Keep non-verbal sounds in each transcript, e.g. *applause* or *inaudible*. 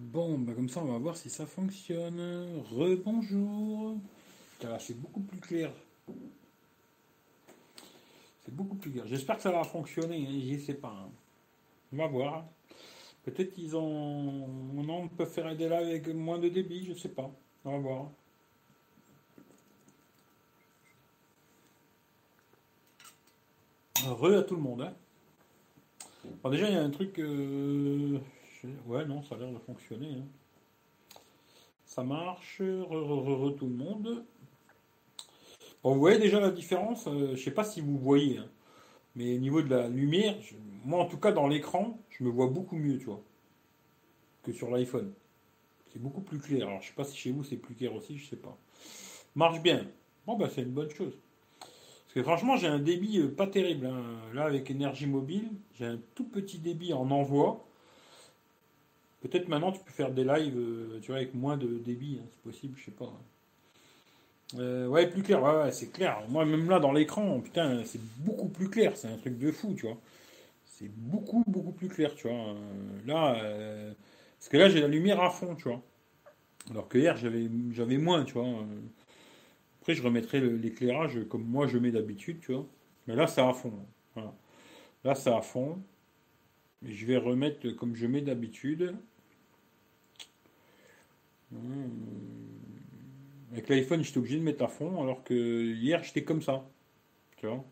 Bon, bah comme ça, on va voir si ça fonctionne. Rebonjour. Là, c'est beaucoup plus clair. C'est beaucoup plus clair. J'espère que ça va fonctionner. Hein. Je sais pas. Hein. On va voir. Peut-être qu'ils ont. On peut faire des lives avec moins de débit, je sais pas. On va voir. Re à tout le monde. Hein. déjà, il y a un truc. Euh, ouais, non, ça a l'air de fonctionner. Hein. Ça marche. Re, tout le monde. Bon, vous voyez déjà la différence. Euh, je sais pas si vous voyez. Hein. Mais au niveau de la lumière, moi en tout cas dans l'écran, je me vois beaucoup mieux, tu vois, que sur l'iPhone. C'est beaucoup plus clair. Alors je sais pas si chez vous c'est plus clair aussi, je sais pas. Marche bien. Bon bah c'est une bonne chose. Parce que franchement j'ai un débit euh, pas terrible. Hein. Là avec énergie mobile, j'ai un tout petit débit en envoi. Peut-être maintenant tu peux faire des lives, euh, tu vois, avec moins de débit, hein, c'est possible, je sais pas. Euh, ouais, plus clair, ouais, c'est clair. Moi, même là, dans l'écran, putain, c'est beaucoup plus clair. C'est un truc de fou, tu vois. C'est beaucoup, beaucoup plus clair, tu vois. Euh, là, parce que là, j'ai la lumière à fond, tu vois. Alors que hier, j'avais, moins, tu vois. Après, je remettrai l'éclairage comme moi je mets d'habitude, tu vois. Mais là, c'est à fond. Voilà. Là, c'est à fond. Et je vais remettre comme je mets d'habitude. Hum. Avec l'iPhone, j'étais obligé de mettre à fond, alors que hier, j'étais comme ça. Tu vois?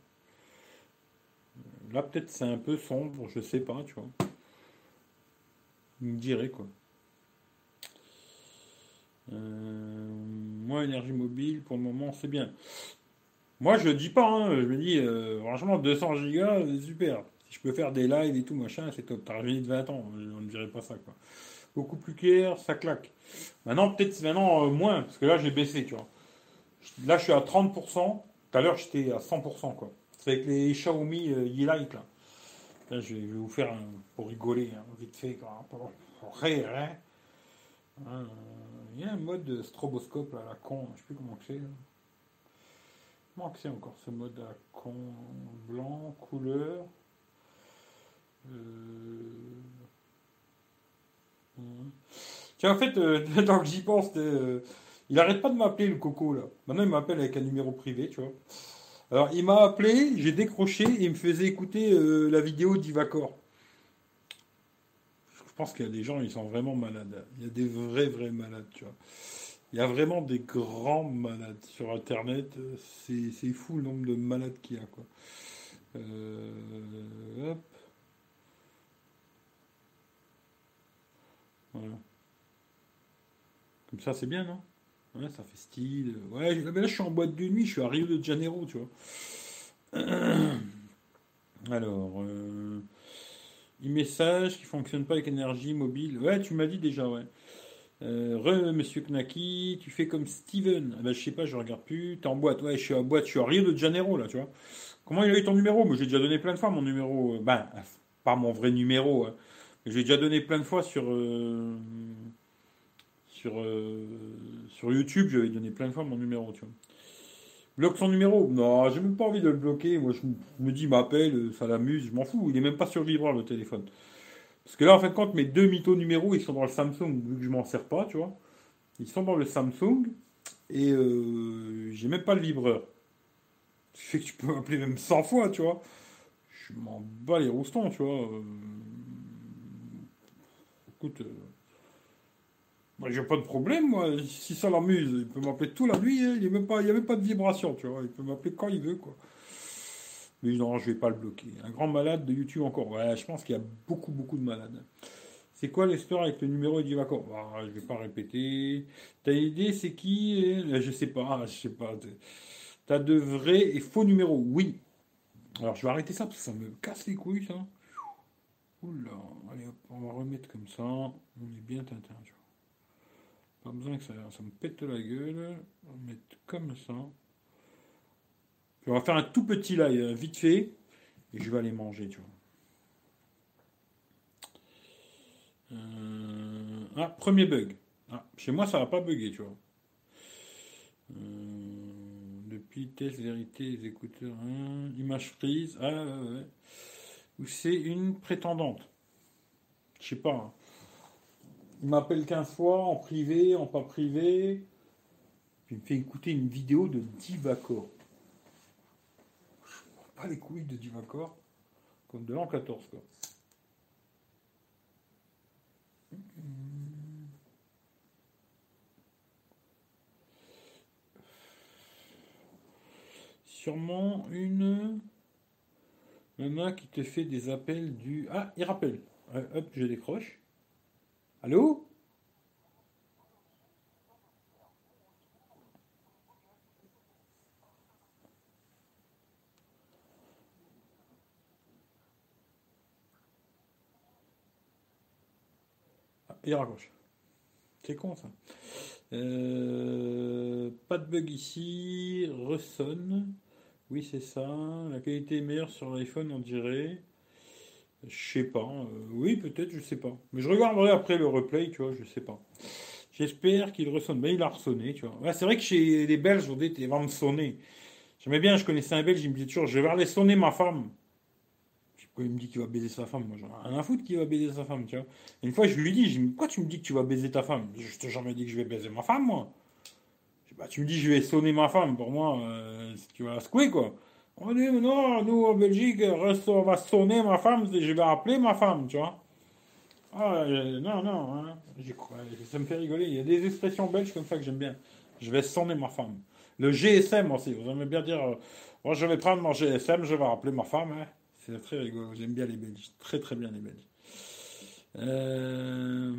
Là, peut-être c'est un peu sombre, je sais pas, tu vois. Vous me direz, quoi. Euh, moi, énergie mobile, pour le moment, c'est bien. Moi, je dis pas, hein, je me dis, euh, franchement, 200 gigas, c'est super. Si je peux faire des lives et tout, machin, c'est top. T'as de 20 ans, on ne dirait pas ça, quoi beaucoup plus clair, ça claque. Maintenant, peut-être maintenant euh, moins, parce que là, j'ai baissé, tu vois. Là, je suis à 30%. Tout à l'heure, j'étais à 100%, quoi. C'est avec les Xiaomi euh, Ye-Lite, là. Je vais, vous faire, un, pour rigoler, hein, vite fait, quoi. Rire, hein. Euh, il y a un mode stroboscope, là, à la con, je sais plus comment c'est. Comment c'est encore ce mode à con Blanc, couleur. Euh, Tiens, en fait, euh, *laughs* tant que j'y pense, euh, il arrête pas de m'appeler le coco là. Maintenant, il m'appelle avec un numéro privé, tu vois. Alors, il m'a appelé, j'ai décroché et il me faisait écouter euh, la vidéo d'Ivacor. Je pense qu'il y a des gens, ils sont vraiment malades. Il y a des vrais, vrais malades, tu vois. Il y a vraiment des grands malades sur Internet. C'est fou le nombre de malades qu'il y a, quoi. hop. Ça, c'est bien, non? Ouais, ça fait style. Ouais, là, je suis en boîte de nuit, je suis à Rio de Janeiro, tu vois. *clears throat* Alors, euh, e-message qui fonctionne pas avec énergie mobile. Ouais, tu m'as dit déjà, ouais. Euh, re, monsieur Knaki, tu fais comme Steven. Ah ben, je sais pas, je regarde plus. T'es en boîte. Ouais, je suis en boîte, je suis à Rio de Janeiro, là, tu vois. Comment il a eu ton numéro? Moi, j'ai déjà donné plein de fois mon numéro. Ben, pas mon vrai numéro. Hein. J'ai déjà donné plein de fois sur, euh, sur, euh, sur YouTube, j'avais donné plein de fois mon numéro, tu vois. Bloque son numéro Non, j'ai même pas envie de le bloquer. Moi, je me dis, m'appelle, ça l'amuse, je m'en fous. Il est même pas sur vibreur le téléphone. Parce que là, en fin de compte, mes deux mythos numéros, ils sont dans le Samsung, vu que je m'en sers pas, tu vois. Ils sont dans le Samsung et euh, j'ai même pas le vibreur. Ce qui fait que tu peux m'appeler même 100 fois, tu vois. Je m'en bats les roustons, tu vois écoute, euh, moi j'ai pas de problème, moi. Si ça l'amuse, il peut m'appeler toute la nuit, il n'y a, même pas, de vibration, tu vois. Il peut m'appeler quand il veut, quoi. Mais non, je vais pas le bloquer. Un grand malade de YouTube encore. Ouais, je pense qu'il y a beaucoup, beaucoup de malades. C'est quoi l'histoire avec le numéro de Vacances ah, Je vais pas répéter. T'as une idée, c'est qui? Euh, Je sais pas, je sais pas. T'as de vrais et faux numéros Oui. Alors je vais arrêter ça parce que ça me casse les couilles, ça. Oula, allez hop, on va remettre comme ça. On est bien tintin, tu vois. Pas besoin que ça, me pète la gueule. On va mettre comme ça. On va faire un tout petit live, euh, vite fait. Et je vais aller manger, tu vois. Euh, ah, premier bug. Ah, chez moi, ça va pas bugger, tu vois. Euh, depuis test vérité, les écouteurs, hein, image prise. Ah, ou c'est une prétendante. Je sais pas. Hein. Il m'appelle 15 fois en privé, en pas privé. Puis il me fait écouter une vidéo de Divacor. Je pas les couilles de Divacor. Comme de l'an 14, quoi. Sûrement une nana qui te fait des appels du. Ah, il rappelle. hop, je décroche. Allô? Ah, Il raccroche. C'est con ça. Euh, pas de bug ici. Ressonne. Oui, c'est ça. La qualité est meilleure sur l'iPhone, on dirait. Je sais pas. Euh, oui, peut-être, je sais pas. Mais je regarderai après le replay, tu vois, je sais pas. J'espère qu'il ressonne. Mais il a ressonné, tu vois. c'est vrai que chez les Belges, on dit, ils vont me sonner. J'aimais bien, je connaissais un Belge, il me dit toujours, je vais aller sonner ma femme. Il me dit qu'il va baiser sa femme. Moi, j'en ai rien à foutre qu'il va baiser sa femme, tu vois. une fois, je lui je pourquoi tu me dis que tu vas baiser ta femme? Je t'ai jamais dit que je vais baiser ma femme, moi. Bah, tu me dis, je vais sonner ma femme. Pour moi, euh, tu vas la secouer, quoi. On dit, non, nous en Belgique, on va sonner ma femme, je vais appeler ma femme, tu vois. Ah, euh, non, non, hein. ça me fait rigoler. Il y a des expressions belges comme ça que j'aime bien. Je vais sonner ma femme. Le GSM aussi, vous aimez bien dire, euh, moi je vais prendre mon GSM, je vais appeler ma femme. Hein. C'est très rigolo, j'aime bien les Belges, très très bien les Belges. Euh,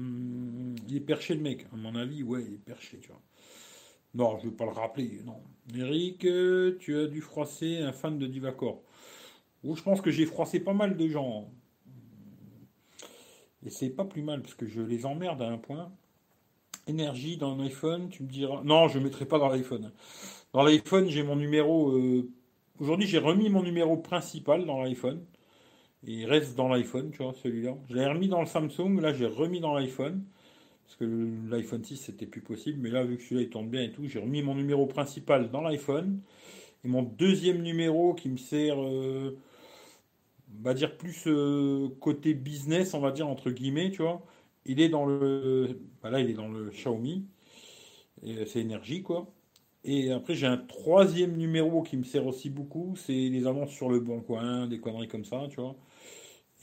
il est perché le mec, à mon avis, ouais, il est perché, tu vois. Non, je ne vais pas le rappeler, non. Eric, tu as dû froisser un fan de Divacor. Oh, je pense que j'ai froissé pas mal de gens. Et c'est pas plus mal, parce que je les emmerde à un point. Énergie dans l'iPhone, tu me diras. Non, je ne mettrai pas dans l'iPhone. Dans l'iPhone, j'ai mon numéro. Euh, aujourd'hui, j'ai remis mon numéro principal dans l'iPhone. il reste dans l'iPhone, tu vois, celui-là. Je l'ai remis dans le Samsung, là, j'ai remis dans l'iPhone parce que l'iPhone 6 c'était plus possible, mais là vu que celui-là il tourne bien et tout, j'ai remis mon numéro principal dans l'iPhone et mon deuxième numéro qui me sert, euh, on va dire plus euh, côté business, on va dire entre guillemets, tu vois, il est dans le, bah là il est dans le Xiaomi, c'est énergie quoi. Et après j'ai un troisième numéro qui me sert aussi beaucoup, c'est les annonces sur le bon coin, des conneries comme ça, tu vois.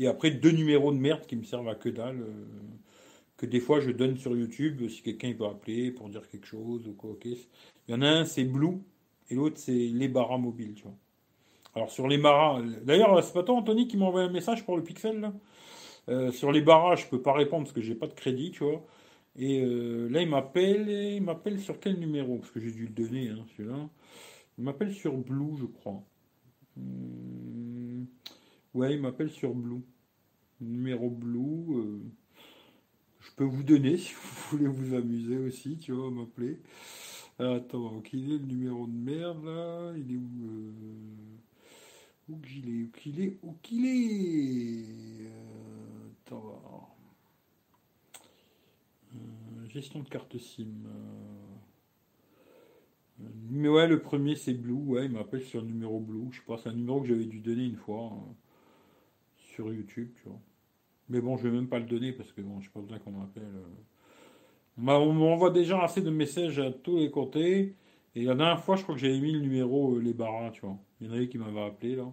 Et après deux numéros de merde qui me servent à que dalle. Euh, que des fois je donne sur YouTube si quelqu'un peut appeler pour dire quelque chose ou quoi. Il y en a un, c'est Blue, et l'autre, c'est les barras mobiles, tu vois. Alors sur les barras, d'ailleurs, c'est pas toi, Anthony, qui m'a envoyé un message pour le Pixel, là? Euh, sur les barras, je peux pas répondre parce que j'ai pas de crédit, tu vois. Et euh, là, il m'appelle, il m'appelle sur quel numéro? Parce que j'ai dû le donner, hein, celui-là. Il m'appelle sur Blue, je crois. Hmm. Ouais, il m'appelle sur Blue. Numéro Blue. Euh, vous donner *laughs* si vous voulez vous amuser aussi, tu vois, m'appeler. Alors, attends, où qu'il est le numéro de merde là Il est où euh... Où qu'il est Où qu'il est Où qu'il est euh... Attends. Euh, gestion de carte SIM. Mais ouais, le premier c'est Blue, ouais, il m'appelle sur le numéro Blue. Je pas, c'est un numéro que j'avais dû donner une fois hein, sur YouTube, tu vois. Mais bon, je vais même pas le donner parce que bon, je pas besoin qu'on m'appelle. Euh. On m'envoie déjà assez de messages à tous les côtés. Et la dernière fois, je crois que j'avais mis le numéro euh, Les Barras, tu vois. Il y en avait qui m'avaient appelé là.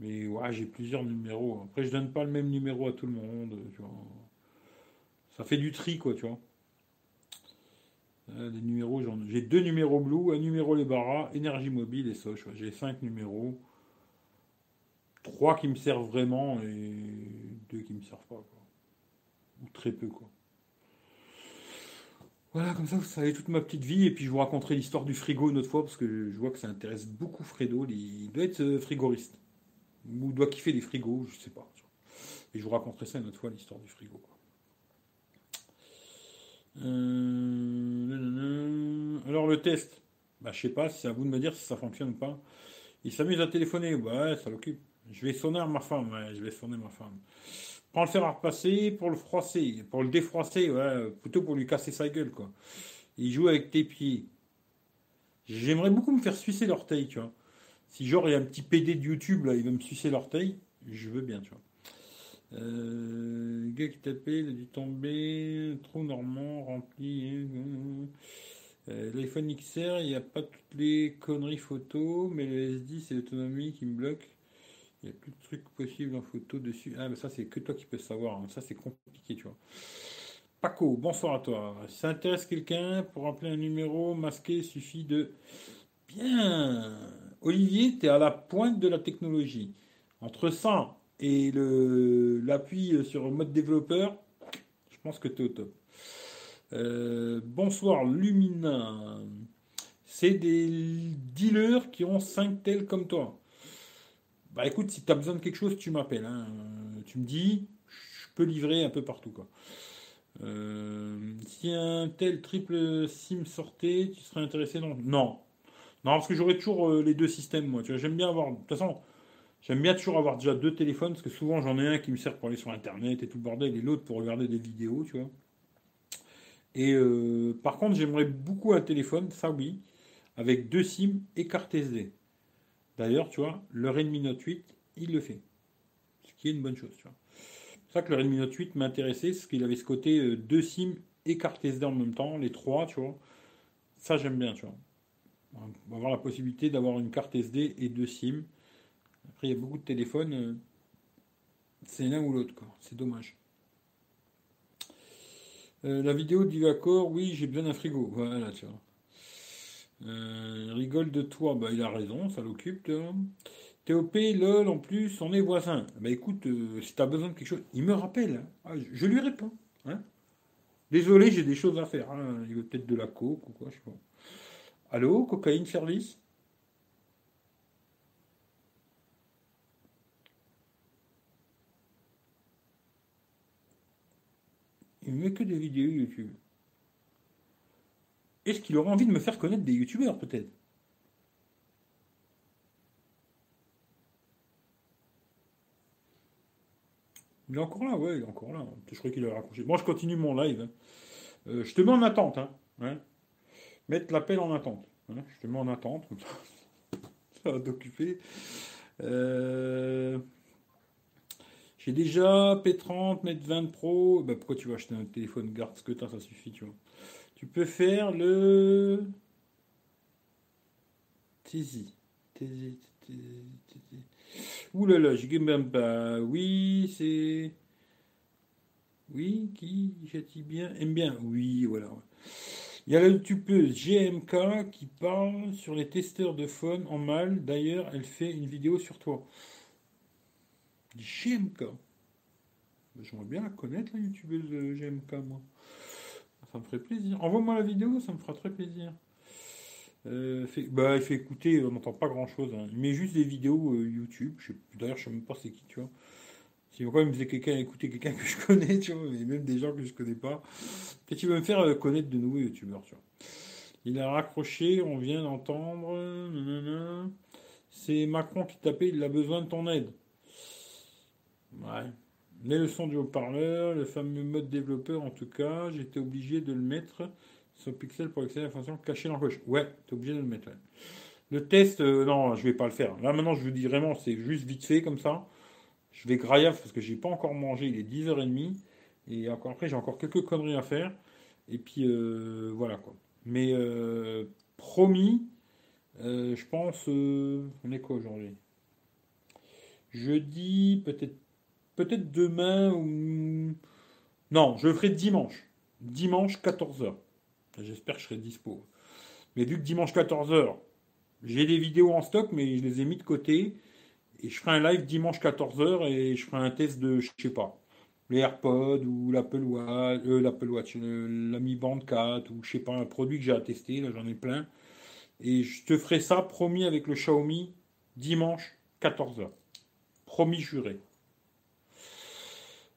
Mais ouais, j'ai plusieurs numéros. Après, je donne pas le même numéro à tout le monde, tu vois. Ça fait du tri, quoi, tu vois. Euh, des numéros, j'ai deux numéros Blue, un numéro Les Barras, Énergie Mobile et Soch. J'ai cinq numéros trois qui me servent vraiment et deux qui me servent pas. Ou très peu, quoi. Voilà, comme ça, vous savez toute ma petite vie. Et puis, je vous raconterai l'histoire du frigo une autre fois, parce que je vois que ça intéresse beaucoup Fredo. Il doit être euh, frigoriste. Ou doit kiffer les frigos, je sais pas. Et je vous raconterai ça une autre fois, l'histoire du frigo. Euh, alors, le test. Bah, je sais pas, c'est à vous de me dire si ça fonctionne ou pas. Il s'amuse à téléphoner. Ouais, ça l'occupe. Je vais sonner à ma femme, je vais sonner ma femme. Pour le faire repasser, pour le froisser, pour le défroisser, ouais, plutôt pour lui casser sa gueule, quoi. Il joue avec tes pieds. J'aimerais beaucoup me faire sucer l'orteil, tu vois. Si genre il y a un petit PD de YouTube, là, il veut me sucer l'orteil, je veux bien, tu vois. Euh, tapait, il a dû tomber. Trou normand rempli. Euh, euh, L'iPhone XR, il n'y a pas toutes les conneries photo, mais le S10, c'est l'autonomie qui me bloque. Il n'y a plus de trucs possibles en photo dessus. Ah, mais ça, c'est que toi qui peux savoir. hein. Ça, c'est compliqué, tu vois. Paco, bonsoir à toi. Si ça intéresse quelqu'un, pour rappeler un numéro masqué, suffit de. Bien Olivier, tu es à la pointe de la technologie. Entre ça et le l'appui sur mode développeur, je pense que tu es au top. Euh, bonsoir Lumina. C'est des dealers qui ont 5 tels comme toi. Bah écoute, si tu as besoin de quelque chose, tu m'appelles. hein. Euh, Tu me dis, je peux livrer un peu partout. Quoi. Euh, si un tel triple SIM sortait, tu serais intéressé Non? Non. Non, parce que j'aurais toujours euh, les deux systèmes, moi. Tu vois, j'aime bien avoir. De toute façon, j'aime bien toujours avoir déjà deux téléphones, parce que souvent j'en ai un qui me sert pour aller sur Internet et tout le bordel, et l'autre pour regarder des vidéos, tu vois. Et par contre, j'aimerais beaucoup un téléphone, ça oui, avec deux SIM et carte SD. D'ailleurs, tu vois, le Redmi Note 8, il le fait. Ce qui est une bonne chose, tu vois. C'est pour ça que le Redmi Note 8 m'intéressait, parce qu'il avait ce côté euh, deux SIM et carte SD en même temps, les trois, tu vois. Ça, j'aime bien, tu vois. On va avoir la possibilité d'avoir une carte SD et deux SIM. Après, il y a beaucoup de téléphones, euh, c'est l'un ou l'autre, quoi. C'est dommage. Euh, la vidéo d'Ivacor, oui, j'ai besoin d'un frigo. Voilà, tu vois. Euh, rigole de toi, bah il a raison, ça l'occupe. TOP, lol, en plus, on est voisins. Bah écoute, euh, si t'as besoin de quelque chose, il me rappelle. hein. Ah, je, lui réponds. hein. Désolé, j'ai des choses à faire. hein. Il veut peut-être de la coke ou quoi, je sais pas. Allô, cocaïne service? Il me met que des vidéos YouTube. Est-ce qu'il aurait envie de me faire connaître des youtubeurs, peut-être? Il est encore là, ouais, il est encore là. Je croyais qu'il avait raccroché. Moi, je continue mon live. hein. Euh, je te mets en attente. Hein. Ouais. Mettre l'appel en attente. hein. Je te mets en attente. *laughs* ça. Va t'occuper. Euh, J'ai déjà P30, Net 20 Pro. Bah, pourquoi tu vas acheter un téléphone Garde ce que t'as, ça suffit, tu vois. Tu peux faire le. Tizi. Tizi. Ouh là là, je gagne même pas. Oui, c'est. Oui, qui j'ai-t-il bien Aime bien. Oui, voilà. Il y a la youtubeuse GMK qui parle sur les testeurs de phone en mal. D'ailleurs, elle fait une vidéo sur toi. GMK. J'aimerais bien la connaître, la youtubeuse GMK, moi. Ça me ferait plaisir. Envoie-moi la vidéo, ça me fera très plaisir. Euh, bah, il fait écouter, on n'entend pas grand chose. Il met juste des vidéos euh, YouTube. D'ailleurs, je sais même pas c'est qui, tu vois. Si pourquoi il faisait quelqu'un écouter quelqu'un que je connais, tu vois, mais même des gens que je connais pas. Et tu veux me faire euh, connaître de nouveaux youtubeurs, tu vois. Il a raccroché, on vient d'entendre. C'est Macron qui tapait, il a besoin de ton aide. Ouais. Les leçons du haut-parleur, le fameux mode développeur en tout cas, j'étais obligé de le mettre sur Pixel pour accéder à la fonction cacher l'encoche. Ouais, t'es obligé de le mettre. Le test, euh, non, je vais pas le faire. Là maintenant, je vous dis vraiment, c'est juste vite fait comme ça. Je vais graillaf parce que j'ai pas encore mangé, il est 10h30. Et encore après, j'ai encore quelques conneries à faire. Et puis euh, voilà quoi. Mais euh, promis, je pense. on est quoi aujourd'hui? Jeudi, peut-être peut-être demain ou. Non, je le ferai dimanche. Dimanche 14h. J'espère que je serai dispo. Mais vu que dimanche 14h, j'ai des vidéos en stock, mais je les ai mis de côté. Et je ferai un live dimanche 14h et je ferai un test de, je sais pas, les AirPods ou l'Apple Watch, euh, l'Apple Watch, euh, la Mi Band 4 ou je sais pas, un produit que j'ai à tester, là j'en ai plein. Et je te ferai ça, promis, avec le Xiaomi, dimanche 14h. Promis juré.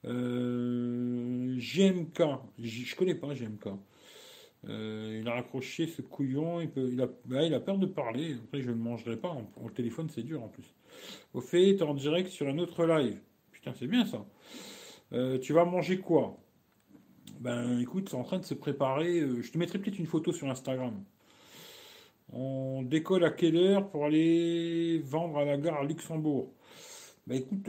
Euh, GMK, je connais pas GMK. Euh, il a raccroché ce couillon, bah, il a peur de parler. Après, je ne mangerai pas. En, au téléphone, c'est dur en plus. Au fait, t'es en direct sur un autre live. Putain, c'est bien ça. Euh, tu vas manger quoi? Ben écoute, c'est en train de se préparer. euh, je te mettrai peut-être une photo sur Instagram. On décolle à quelle heure pour aller vendre à la gare à Luxembourg? Ben écoute,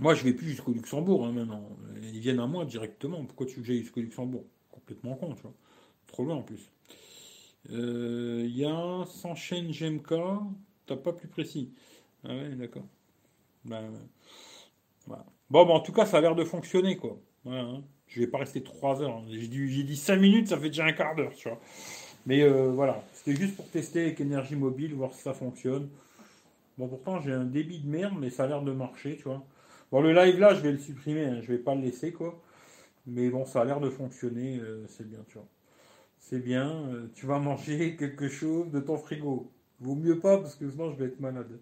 Moi, je vais plus jusqu'au Luxembourg hein, maintenant. Ils viennent à moi directement. Pourquoi tu veux que j'aille jusqu'au Luxembourg? Complètement con, tu vois. Trop loin en plus. Il y a s'enchaîne GMK. T'as pas plus précis. Ah ouais, d'accord. Ben, voilà. Bon, en tout cas, ça a l'air de fonctionner, quoi. Voilà, hein. Je vais pas rester trois heures. Hein. J'ai dit, 5 minutes, ça fait déjà un quart d'heure, tu vois. Mais euh, voilà, c'était juste pour tester avec énergie mobile, voir si ça fonctionne. Bon, pourtant, j'ai un débit de merde, mais ça a l'air de marcher, tu vois. Bon, le live là, je vais le supprimer, hein. je vais pas le laisser, quoi. Mais bon, ça a l'air de fonctionner, euh, c'est bien, tu vois. C'est bien, euh, tu vas manger *laughs* quelque chose de ton frigo. Vaut mieux pas, parce que sinon je vais être malade.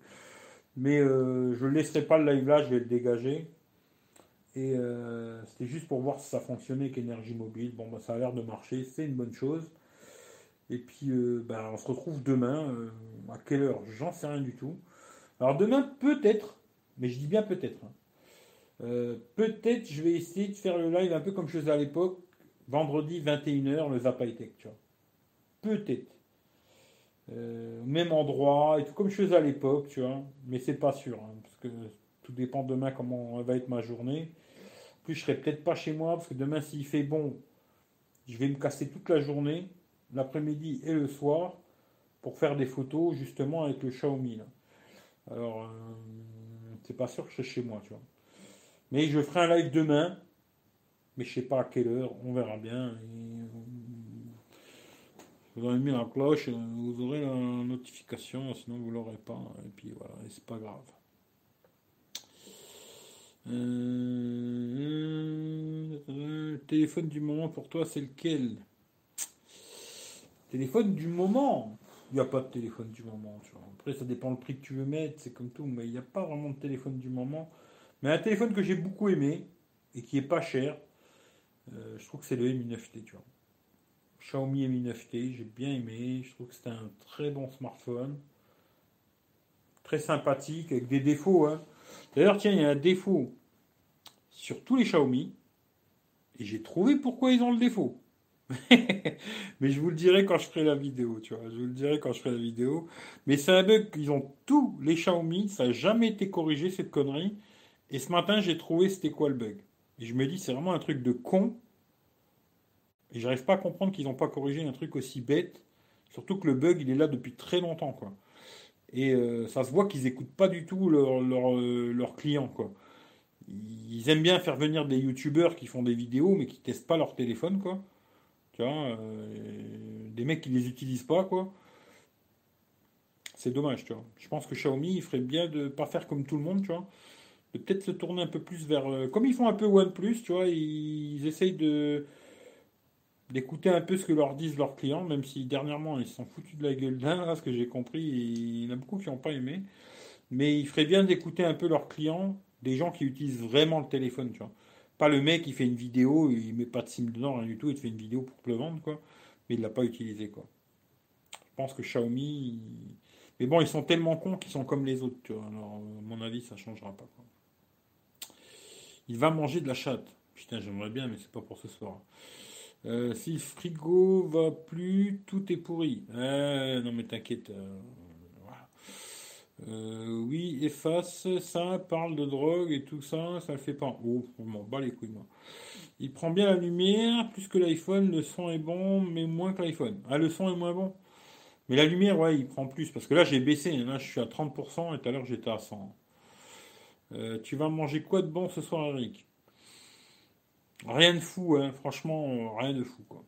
Mais je ne laisserai pas le live là, je vais le dégager. Et euh, c'était juste pour voir si ça fonctionnait avec énergie mobile. Bon, bah, ça a l'air de marcher, c'est une bonne chose. Et puis, euh, bah, on se retrouve demain. Euh, à quelle heure? J'en sais rien du tout. Alors, demain, peut-être, mais je dis bien peut-être. Hein. Peut-être je vais essayer de faire le live un peu comme je faisais à l'époque, vendredi 21h, le Zappa Tech, tu vois. Peut-être. même endroit et tout, comme je faisais à l'époque, tu vois. Mais c'est pas sûr, hein, parce que tout dépend demain comment va être ma journée. Plus je serai peut-être pas chez moi parce que demain s'il fait bon, je vais me casser toute la journée, l'après-midi et le soir pour faire des photos justement avec le Xiaomi. Alors euh, c'est pas sûr que je serai chez moi, tu vois. Mais je ferai un live demain, mais je sais pas à quelle heure, on verra bien. vous aurez mis la cloche, vous aurez la notification, sinon vous l'aurez pas. Et puis voilà, c'est pas grave. Euh, téléphone du moment pour toi, c'est lequel? Téléphone du moment? Il n'y a pas de téléphone du moment. Après, ça dépend le prix que tu veux mettre, c'est comme tout, mais il n'y a pas vraiment de téléphone du moment. Mais un téléphone que j'ai beaucoup aimé et qui est pas cher, euh, je trouve que c'est le Mi 9T. Tu vois. Xiaomi Mi 9T, j'ai bien aimé. Je trouve que c'était un très bon smartphone. Très sympathique, avec des défauts. Hein. D'ailleurs, tiens, il y a un défaut sur tous les Xiaomi. Et j'ai trouvé pourquoi ils ont le défaut. *laughs* mais je vous le dirai quand je ferai la vidéo, tu vois. Je vous le dirai quand je ferai la vidéo. Mais c'est un bug qu'ils ont tous les Xiaomi. Ça n'a jamais été corrigé, cette connerie. Et ce matin, j'ai trouvé c'était quoi le bug. Et je me dis, c'est vraiment un truc de con. Et j'arrive pas à comprendre qu'ils n'ont pas corrigé un truc aussi bête. Surtout que le bug, il est là depuis très longtemps, quoi. Et euh, ça se voit qu'ils n'écoutent pas du tout leurs leur, clients, ils aiment bien faire venir des youtubeurs qui font des vidéos mais qui testent pas leur téléphone quoi. Tu vois, euh, des mecs qui les utilisent pas quoi. C'est dommage, tu vois. Je pense que Xiaomi, il ferait bien de pas faire comme tout le monde, tu vois. De peut-être se tourner un peu plus vers. Euh, comme ils font un peu OnePlus, tu vois, ils, essayent de d'écouter un peu ce que leur disent leurs clients, même si dernièrement ils se sont foutus de la gueule d'un, ce que j'ai compris, il y en a beaucoup qui n'ont pas aimé. Mais il ferait bien d'écouter un peu leurs clients des gens qui utilisent vraiment le téléphone, tu vois. Pas le mec qui fait une vidéo, il met pas de SIM dedans, rien du tout, il te fait une vidéo pour te le vendre, quoi. Mais il l'a pas utilisé, quoi. Je pense que Xiaomi. Mais bon, ils sont tellement cons qu'ils sont comme les autres, tu vois. Alors, à mon avis, ça changera pas, quoi. Il va manger de la chatte. Putain, j'aimerais bien, mais c'est pas pour ce soir. Euh, si le frigo va plus, tout est pourri. Euh, non, mais t'inquiète. Euh, oui, efface ça, parle de drogue et tout ça, ça le fait pas. Oh, on m'en bat les couilles, moi. Il prend bien la lumière, plus que l'iPhone, le son est bon, mais moins que l'iPhone. Ah, le son est moins bon. Mais la lumière, ouais, il prend plus. Parce que là, j'ai baissé. Là, je suis à 30% et tout à l'heure, j'étais à 100. Euh, tu vas manger quoi de bon ce soir, Eric? Rien de fou, hein. franchement, rien de fou. Quoi.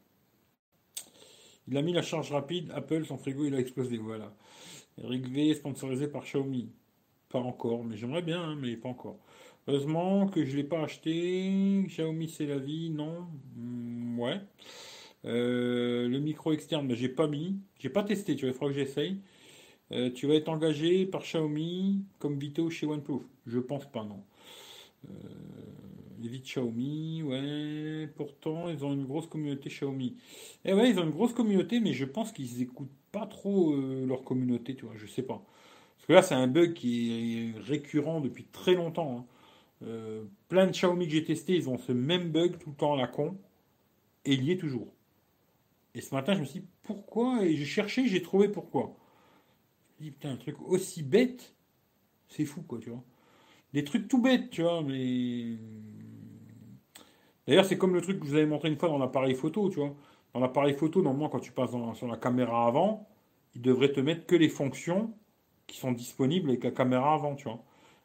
Il a mis la charge rapide, Apple, son frigo, il a explosé. Voilà. Eric V, sponsorisé par Xiaomi. Pas encore, mais j'aimerais bien, hein, mais pas encore. Heureusement que je ne l'ai pas acheté. Xiaomi, c'est la vie, non? Hmm, Ouais. Euh, le micro externe, mais j'ai pas mis. J'ai pas testé, tu vois, il faudra que j'essaye. Euh, tu vas être engagé par Xiaomi comme Vito chez OnePlus Je pense pas, non. Euh, Xiaomi, ouais. Pourtant, ils ont une grosse communauté Xiaomi. Eh ouais, ils ont une grosse communauté, mais je pense qu'ils écoutent pas trop euh, leur communauté, tu vois, je sais pas. Parce que là, c'est un bug qui est récurrent depuis très longtemps. Hein. Euh, plein de Xiaomi que j'ai testé, ils ont ce même bug tout le temps à la con, et il y est toujours. Et ce matin, je me suis dit, pourquoi? Et j'ai cherché, j'ai trouvé pourquoi. Dit, putain, un truc aussi bête, c'est fou, quoi, tu vois. des trucs tout bêtes, tu vois, mais. D'ailleurs, c'est comme le truc que je vous avais montré une fois dans l'appareil photo, tu vois. Dans l'appareil photo, normalement, quand tu passes sur la caméra avant, il devrait te mettre que les fonctions qui sont disponibles avec la caméra avant, tu vois.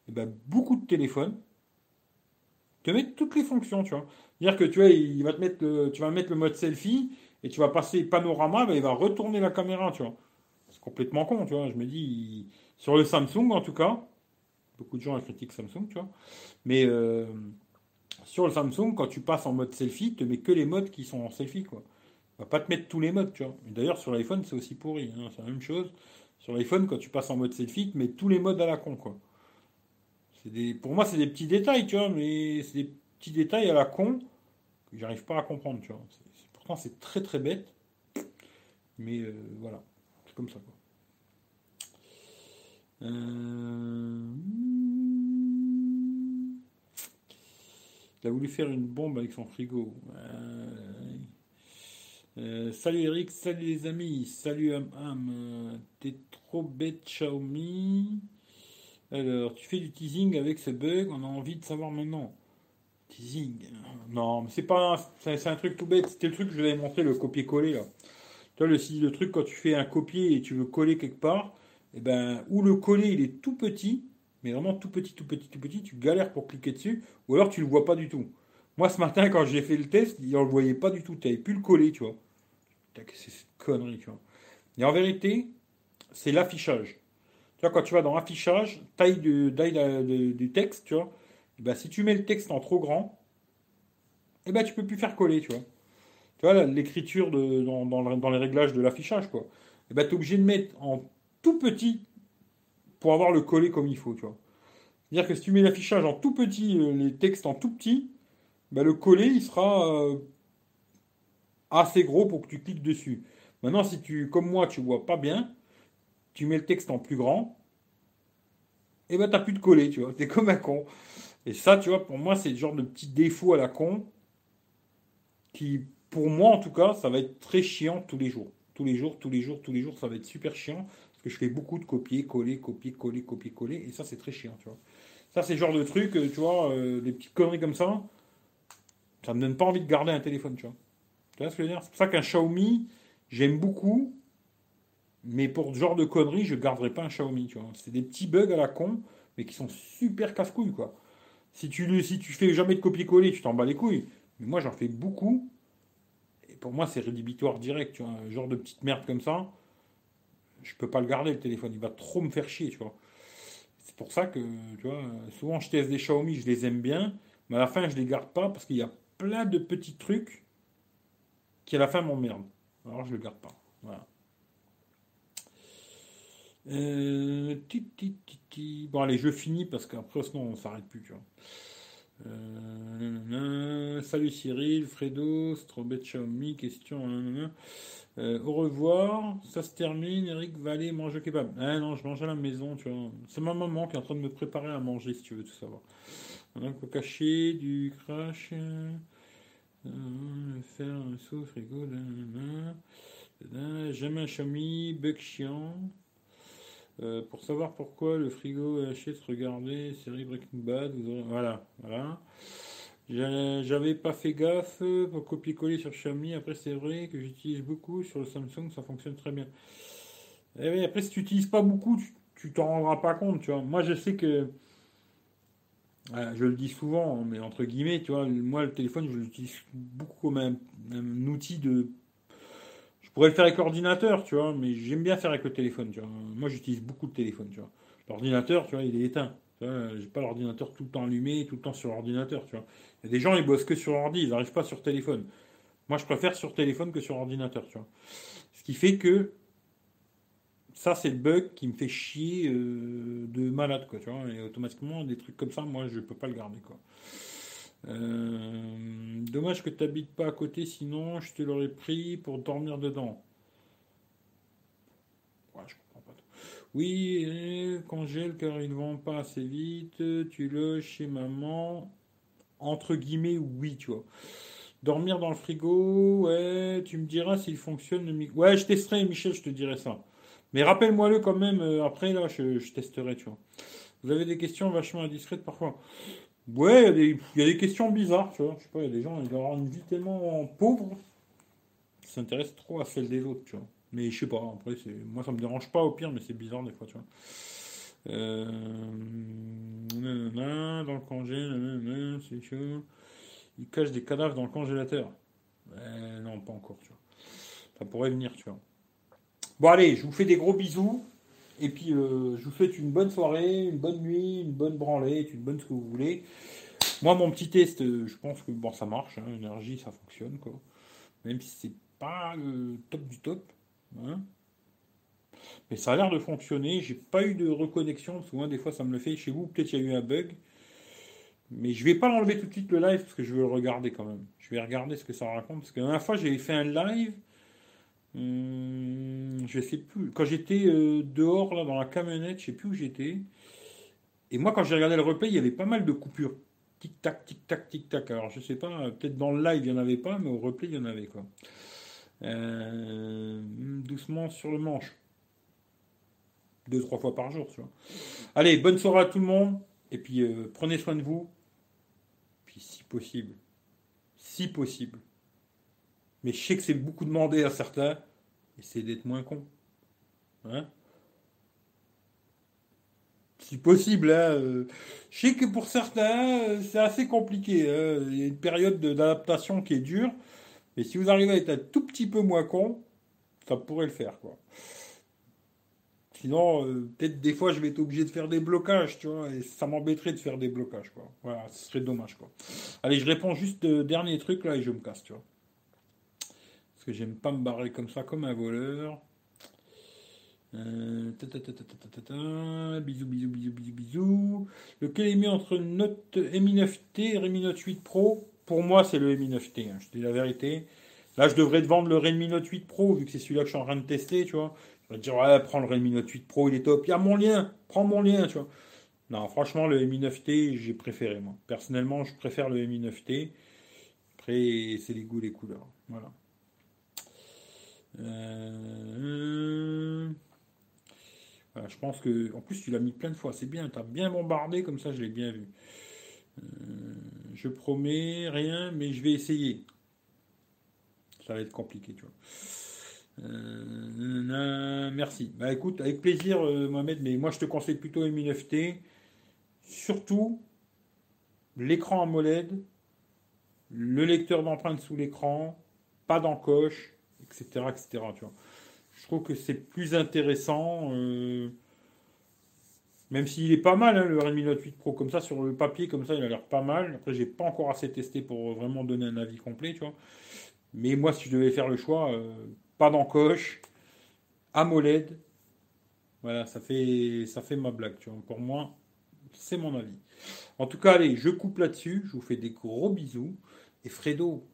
Et ben, beaucoup de téléphones te mettent toutes les fonctions, tu vois. C'est-à-dire que tu vois, il va te mettre le, tu vas mettre le mode selfie et tu vas passer panorama, ben, il va retourner la caméra, tu vois. Complètement con, tu vois. Je me dis, sur le Samsung en tout cas, beaucoup de gens critiquent Samsung, tu vois. Mais euh, sur le Samsung, quand tu passes en mode selfie, te met que les modes qui sont en selfie, quoi. Va pas te mettre tous les modes, tu vois. D'ailleurs, sur l'iPhone, c'est aussi pourri, hein, c'est la même chose. Sur l'iPhone, quand tu passes en mode selfie, il te met tous les modes à la con, quoi. Des, pour moi, c'est des petits détails, tu vois, mais c'est des petits détails à la con que j'arrive pas à comprendre, tu vois. pourtant, c'est très très bête, mais euh, voilà, c'est comme ça, quoi. Euh... Il a voulu faire une bombe avec son frigo. Euh, salut Eric, salut les amis, salut Am T'es trop bête Xiaomi. Alors, tu fais du teasing avec ce bug, on a envie de savoir maintenant. Teasing. Non, mais c'est pas. C'est un truc tout bête. C'était le truc que je vous avais montré, le copier-coller là. Tu vois, le, truc quand tu fais un copier et tu veux coller quelque part, eh ben, ou le coller il est tout petit, mais vraiment tout petit, tout petit, tout petit, tu galères pour cliquer dessus, ou alors tu le vois pas du tout. Moi ce matin quand j'ai fait le test, il ne le voyait pas du tout, tu n'avais plus le coller, tu vois. C'est cette connerie, tu vois. Et en vérité, c'est l'affichage. Tu vois, quand tu vas dans affichage, taille, du texte, tu vois, eh ben, si tu mets le texte en trop grand, eh ben, tu peux plus faire coller, tu vois. Tu vois, l'écriture dans, dans, les réglages de l'affichage, quoi. Et ben, tu es obligé de mettre en tout petit pour avoir le coller comme il faut, tu vois. C'est-à-dire que si tu mets l'affichage en tout petit, euh, les textes en tout petit, ben, le coller, il sera euh, assez gros pour que tu cliques dessus. Maintenant, si tu, comme moi, tu vois pas bien, tu mets le texte en plus grand, et ben t'as plus de coller, tu vois. T'es comme un con. Et ça, tu vois, pour moi, c'est le genre de petit défaut à la con qui, pour moi en tout cas, ça va être très chiant tous les jours. Tous les jours, tous les jours, tous les jours, ça va être super chiant je fais beaucoup de copier, coller, copier, coller, copier, coller, et ça c'est très chiant, tu vois. Ça c'est le genre de truc, euh, tu vois, euh, des petites conneries comme ça, ça me donne pas envie de garder un téléphone, tu vois. Tu vois ce que je veux dire? C'est pour ça qu'un Xiaomi, j'aime beaucoup, mais pour ce genre de conneries, je garderai pas un Xiaomi, tu vois. C'est des petits bugs à la con, mais qui sont super casse-couilles, quoi. Si tu, si tu fais jamais de copier-coller, tu t'en bats les couilles. Mais moi, j'en fais beaucoup. Et pour moi, c'est rédhibitoire direct, tu vois. Un genre de petite merde comme ça je peux pas le garder le téléphone, il va trop me faire chier, tu vois. C'est pour ça que, tu vois, souvent je teste des Xiaomi, je les aime bien, mais à la fin je les garde pas parce qu'il y a plein de petits trucs qui à la fin m'emmerdent. Alors je le garde pas. Voilà. Euh, bon allez, je finis parce qu'après sinon on s'arrête plus, tu vois. Euh, salut Cyril, Fredo, Strobet Xiaomi, question. Euh, au revoir, ça se termine. Eric va aller manger kebab. Ah non, je mange à la maison, tu. C'est ma maman qui est en train de me préparer à manger, si tu veux tout savoir. On peut cacher du crash, euh, faire un saut frigo. Jamais un Xiaomi, bug chiant. Euh, pour savoir pourquoi le frigo HS, regardez, série Breaking Bad, voilà, voilà. J'avais pas fait gaffe pour copier-coller sur Xiaomi. Après, c'est vrai que j'utilise beaucoup sur le Samsung, ça fonctionne très bien. Et eh après, si tu n'utilises pas beaucoup, tu t'en rendras pas compte, tu vois. Moi, je sais que. je le dis souvent, mais entre guillemets, tu vois, moi, le téléphone, je l'utilise beaucoup comme un, outil de. Je pourrais le faire avec l'ordinateur, tu vois, mais j'aime bien faire avec le téléphone. Moi, j'utilise beaucoup de téléphone. L'ordinateur, tu vois, il est éteint. J'ai pas l'ordinateur tout le temps allumé, tout le temps sur l'ordinateur, tu vois. Il y a des gens, ils bossent que sur ordi, ils n'arrivent pas sur téléphone. Moi, je préfère sur téléphone que sur ordinateur. Ce qui fait que ça, c'est le bug qui me fait chier euh, de malade, quoi, tu vois. Et automatiquement, des trucs comme ça, moi, je peux pas le garder. Euh, dommage que tu n'habites pas à côté, sinon je te l'aurais pris pour dormir dedans. Oui, congèle car il ne vend pas assez vite. Tu loges chez maman. Entre guillemets, oui, tu vois. Dormir dans le frigo, ouais, tu me diras s'il fonctionne le Ouais, je testerai, Michel, je te dirai ça. Mais rappelle-moi-le quand même, euh, après, là, je, testerai, tu vois. Vous avez des questions vachement indiscrètes parfois. Ouais, il y, a des questions bizarres, tu vois. Je sais pas, il y a des gens, ils ont une vie tellement pauvre, ils s'intéressent trop à celle des autres, tu vois. Mais je sais pas, après, moi ça me dérange pas au pire, mais c'est bizarre des fois, tu vois. Euh, dans le congé, c'est chaud. Il cache des cadavres dans le congélateur. non, pas encore, tu vois. Ça pourrait venir, tu vois. Bon, allez, je vous fais des gros bisous. Et puis, euh, je vous souhaite une bonne soirée, une bonne nuit, une bonne branlée, une bonne ce que vous voulez. Moi, mon petit test, euh, je pense que bon, ça marche. Hein, énergie, ça fonctionne. Même si c'est pas le top du top. Hein. Mais ça a l'air de fonctionner. J'ai pas eu de reconnexion. Souvent, des fois, ça me le fait. Chez vous, peut-être il y a eu un bug. Mais je vais pas l'enlever tout de suite le live parce que je veux le regarder quand même. Je vais regarder ce que ça raconte. Parce que la dernière fois, j'avais fait un live Hum, je sais plus. Quand j'étais euh, dehors, là, dans la camionnette, je sais plus où j'étais. Et moi, quand j'ai regardé le replay, il y avait pas mal de coupures. Tic-tac, tic-tac, tic-tac. Alors, je sais pas, peut-être dans le live, il n'y en avait pas, mais au replay, il y en avait, quoi. Euh, doucement sur le manche. Deux, trois fois par jour, tu vois. Allez, bonne soirée à tout le monde. Et puis, euh, prenez soin de vous. Puis, si possible, si possible, mais je sais que c'est beaucoup demandé à certains. Essayez d'être moins con. Hein? Si possible. Hein, euh, je sais que pour certains, euh, c'est assez compliqué. Hein. Il y a une période d'adaptation qui est dure. Mais si vous arrivez à être un tout petit peu moins con, ça pourrait le faire. Quoi. Sinon, euh, peut-être des fois, je vais être obligé de faire des blocages, tu vois, et ça m'embêterait de faire des blocages, quoi. Voilà, ce serait dommage, quoi. Allez, je réponds juste dernier truc, là, et je me casse, tu vois que j'aime pas me barrer comme ça, comme un voleur. Euh, bisous, bisous, bisous, bisous, bisous. Lequel est mieux entre Note Mi 9T et Redmi Note 8 Pro? Pour moi, c'est le Mi 9T, hein, je dis la vérité. Là, je devrais te vendre le Redmi Note 8 Pro, vu que c'est celui-là que je suis en train de tester, tu vois. Je vais te dire, ouais, prends le Redmi Note 8 Pro, il est top. Il y a mon lien, prends mon lien, tu vois. Non, franchement, le Mi 9T, j'ai préféré, moi. Personnellement, je préfère le Mi 9T. Après, c'est les goûts, les couleurs. Voilà. Euh, je pense que. En plus, tu l'as mis plein de fois. C'est bien. Tu as bien bombardé. Comme ça, je l'ai bien vu. Euh, je promets rien, mais je vais essayer. Ça va être compliqué, tu vois. Euh, merci. Bah écoute, avec plaisir, Mohamed, mais moi je te conseille plutôt M9T. Surtout l'écran AMOLED, le lecteur d'empreintes sous l'écran, pas d'encoche, etc., etc. Tu vois. Je trouve que c'est plus intéressant, euh, même s'il est pas mal, hein, le Redmi Note 8 Pro, comme ça, sur le papier, comme ça, il a l'air pas mal. Après, j'ai pas encore assez testé pour vraiment donner un avis complet, tu vois. Mais moi, si je devais faire le choix, euh, pas d'encoche, AMOLED, voilà, ça fait, ça fait ma blague, tu vois. Pour moi, c'est mon avis. En tout cas, allez, je coupe là-dessus. Je vous fais des gros bisous. Et Fredo,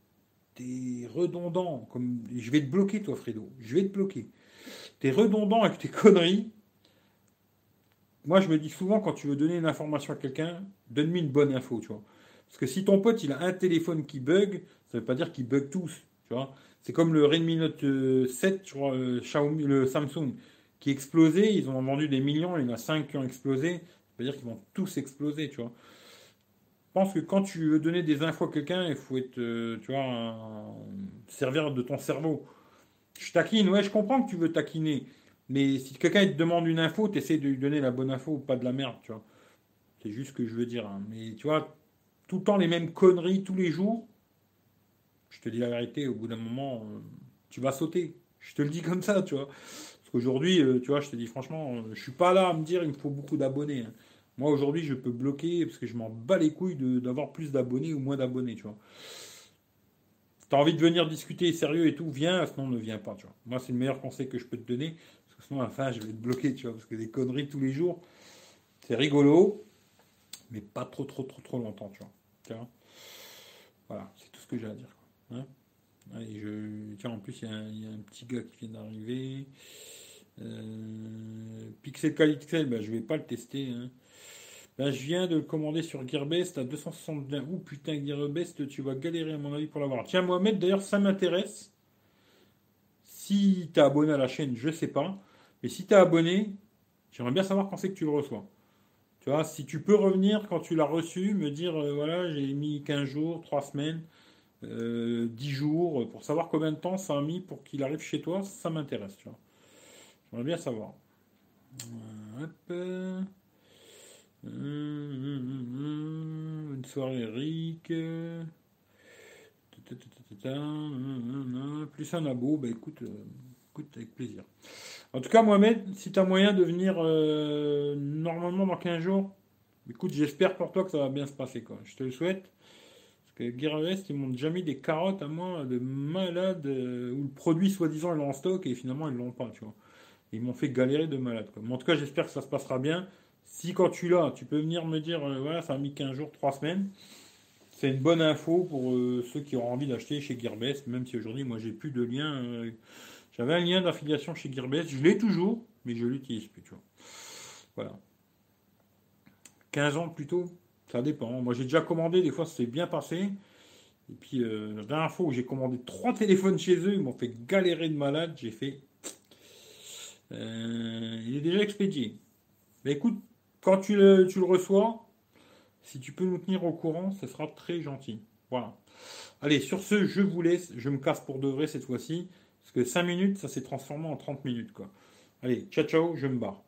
t'es redondant. Comme... Je vais te bloquer, toi, Fredo. Je vais te bloquer. T'es redondant avec tes conneries. Moi, je me dis souvent, quand tu veux donner une information à quelqu'un, donne-lui une bonne info, tu vois. Parce que si ton pote, il a un téléphone qui bug, ça veut pas dire qu'il bug tous, tu vois. C'est comme le Redmi Note 7, euh, tu euh, le Samsung, qui explosait. Ils ont vendu des millions, il y en a 5 qui ont explosé. Ça veut dire qu'ils vont tous exploser, tu vois. Je pense que quand tu veux donner des infos à quelqu'un, il faut être, euh, tu vois, servir de ton cerveau. Je taquine, ouais, je comprends que tu veux taquiner. Mais si quelqu'un te demande une info, tu essaies de lui donner la bonne info, pas de la merde, tu vois. C'est juste ce que je veux dire. Hein. Mais tu vois, tout le temps les mêmes conneries tous les jours, je te dis la vérité, au bout d'un moment, euh, tu vas sauter. Je te le dis comme ça, tu vois. Parce qu'aujourd'hui, euh, tu vois, je te dis franchement, je suis pas là à me dire il me faut beaucoup d'abonnés. Hein. Moi, aujourd'hui, je peux bloquer parce que je m'en bats les couilles d'avoir plus d'abonnés ou moins d'abonnés, tu vois. Si tu as envie de venir discuter sérieux et tout, viens, sinon ne viens pas, tu vois. Moi, c'est le meilleur conseil que je peux te donner. Parce que sinon, à la fin, je vais te bloquer, tu vois. Parce que des conneries tous les jours, c'est rigolo, mais pas trop, trop, trop, trop longtemps, tu vois. Voilà, c'est tout ce que j'ai à dire. Hein. je... Tiens, en plus, il y, a un petit gars qui vient d'arriver. Euh... Pixel Quality, ben, je vais pas le tester. Hein. Ben, je viens de le commander sur Gearbest à 261. Ouh putain, Gearbest, tu vas galérer à mon avis pour l'avoir. Tiens, Mohamed, d'ailleurs, ça m'intéresse. Si tu es abonné à la chaîne, je sais pas. Mais si tu es abonné, j'aimerais bien savoir quand c'est que tu le reçois. Tu vois, si tu peux revenir quand tu l'as reçu, me dire, euh, voilà, j'ai mis 15 jours, 3 semaines, 10 euh, jours, pour savoir combien de temps ça a mis pour qu'il arrive chez toi, ça m'intéresse, tu vois. J'aimerais bien savoir. Euh, hop. Une soirée Eric. Plus un abo, bah écoute, écoute avec plaisir. En tout cas, Mohamed, si tu as moyen de venir euh, normalement dans 15 jours, écoute, j'espère pour toi que ça va bien se passer. Je te le souhaite. Parce que Gearbest, ils m'ont déjà mis des carottes à moi de malade euh, où le produit, soi-disant, est en stock et finalement, ils l'ont pas. Ils m'ont fait galérer de malade. Mais en tout cas, j'espère que ça se passera bien. Si quand tu l'as, tu peux venir me dire, euh, voilà, ça a mis 15 jours, 3 semaines. C'est une bonne info pour ceux qui auront envie d'acheter chez Gearbest, même si aujourd'hui, moi, j'ai plus de lien j'avais un lien d'affiliation chez Gearbest, je l'ai toujours, mais je l'utilise plus, tu vois. Voilà. 15 ans plus tôt, ça dépend. Moi, j'ai déjà commandé, des fois, ça s'est bien passé. Et puis, euh, la dernière fois où j'ai commandé trois téléphones chez eux, ils m'ont fait galérer de malade. J'ai fait. Euh, il est déjà expédié. Mais écoute, quand tu le, reçois, si tu peux nous tenir au courant, ce sera très gentil. Voilà. Allez, sur ce, je vous laisse. Je me casse pour de vrai cette fois-ci. Parce que 5 minutes, ça s'est transformé en 30 minutes. Quoi. Allez, ciao ciao, je me barre.